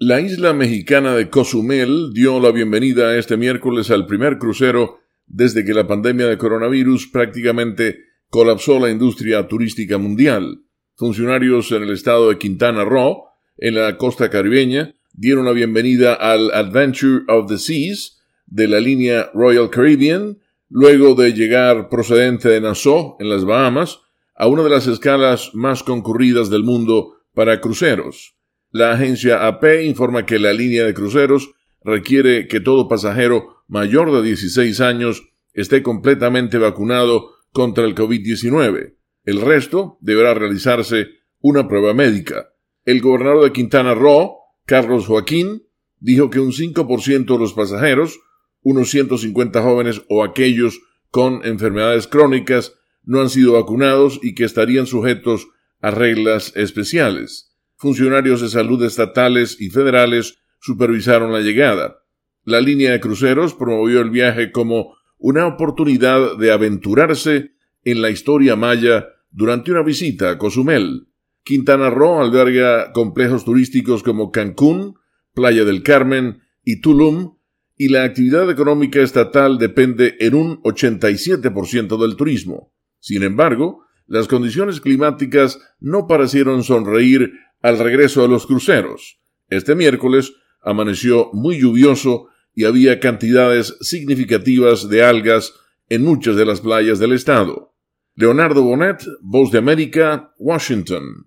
La isla mexicana de Cozumel dio la bienvenida este miércoles al primer crucero desde que la pandemia de coronavirus prácticamente colapsó la industria turística mundial. Funcionarios en el estado de Quintana Roo, en la costa caribeña, dieron la bienvenida al Adventure of the Seas de la línea Royal Caribbean, luego de llegar procedente de Nassau, en las Bahamas, a una de las escalas más concurridas del mundo para cruceros. La agencia AP informa que la línea de cruceros requiere que todo pasajero mayor de 16 años esté completamente vacunado contra el COVID-19. El resto deberá realizarse una prueba médica. El gobernador de Quintana Roo, Carlos Joaquín, dijo que un 5% de los pasajeros, unos 150 jóvenes o aquellos con enfermedades crónicas, no han sido vacunados y que estarían sujetos a reglas especiales funcionarios de salud estatales y federales supervisaron la llegada. La línea de cruceros promovió el viaje como una oportunidad de aventurarse en la historia maya durante una visita a Cozumel. Quintana Roo alberga complejos turísticos como Cancún, Playa del Carmen y Tulum, y la actividad económica estatal depende en un 87% del turismo. Sin embargo, las condiciones climáticas no parecieron sonreír al regreso de los cruceros. Este miércoles amaneció muy lluvioso y había cantidades significativas de algas en muchas de las playas del estado. Leonardo Bonet, Voz de América, Washington.